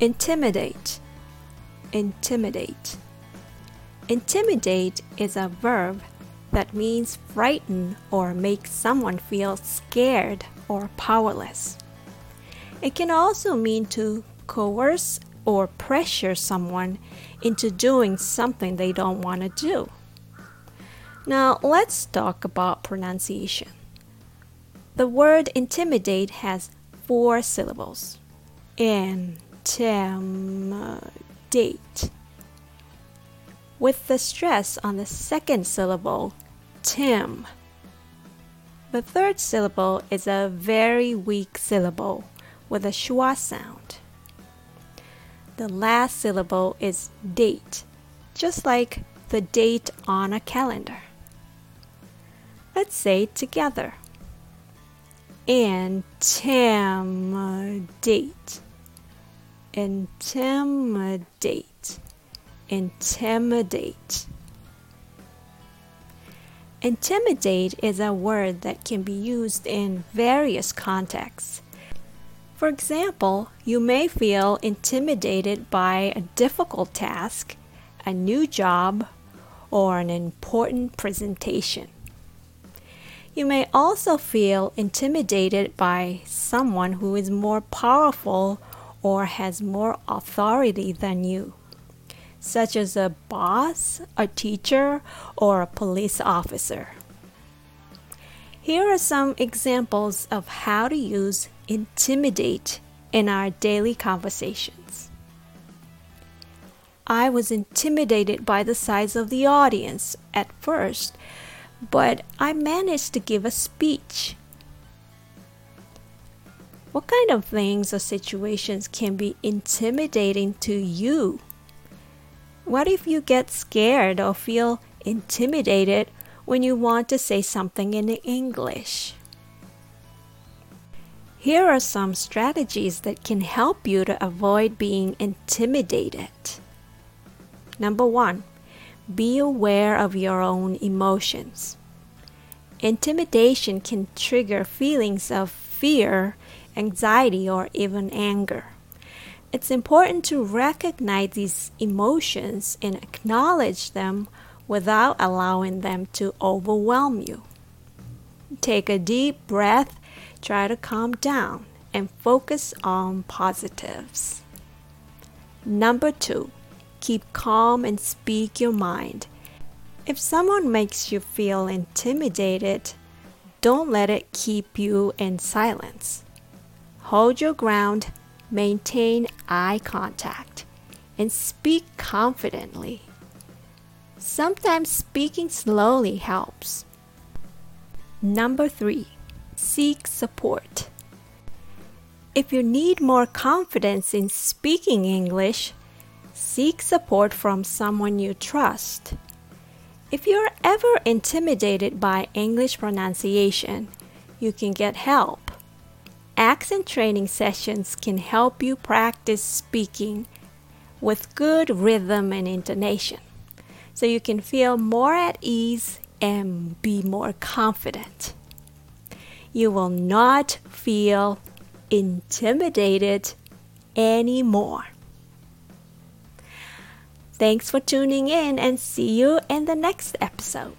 Intimidate. Intimidate. Intimidate is a verb that means frighten or make someone feel scared or powerless. It can also mean to coerce or pressure someone into doing something they don't want to do. Now, let's talk about pronunciation. The word intimidate has four syllables. Intimidate. Uh, with the stress on the second syllable, Tim. The third syllable is a very weak syllable with a schwa sound. The last syllable is date, just like the date on a calendar. Let's say together. Intimidate. Intimidate. Intimidate. Intimidate is a word that can be used in various contexts. For example, you may feel intimidated by a difficult task, a new job, or an important presentation. You may also feel intimidated by someone who is more powerful or has more authority than you, such as a boss, a teacher, or a police officer. Here are some examples of how to use intimidate in our daily conversations. I was intimidated by the size of the audience at first, but I managed to give a speech. What kind of things or situations can be intimidating to you? What if you get scared or feel intimidated when you want to say something in English. Here are some strategies that can help you to avoid being intimidated. Number one, be aware of your own emotions. Intimidation can trigger feelings of fear, anxiety, or even anger. It's important to recognize these emotions and acknowledge them without allowing them to overwhelm you. Take a deep breath, try to calm down, and focus on positives. Number two, keep calm and speak your mind. If someone makes you feel intimidated, don't let it keep you in silence. Hold your ground, maintain eye contact, and speak confidently. Sometimes speaking slowly helps. Number three, seek support. If you need more confidence in speaking English, seek support from someone you trust. If you're ever intimidated by English pronunciation, you can get help. Accent training sessions can help you practice speaking with good rhythm and intonation so you can feel more at ease and be more confident. You will not feel intimidated anymore. Thanks for tuning in and see you in the next episode.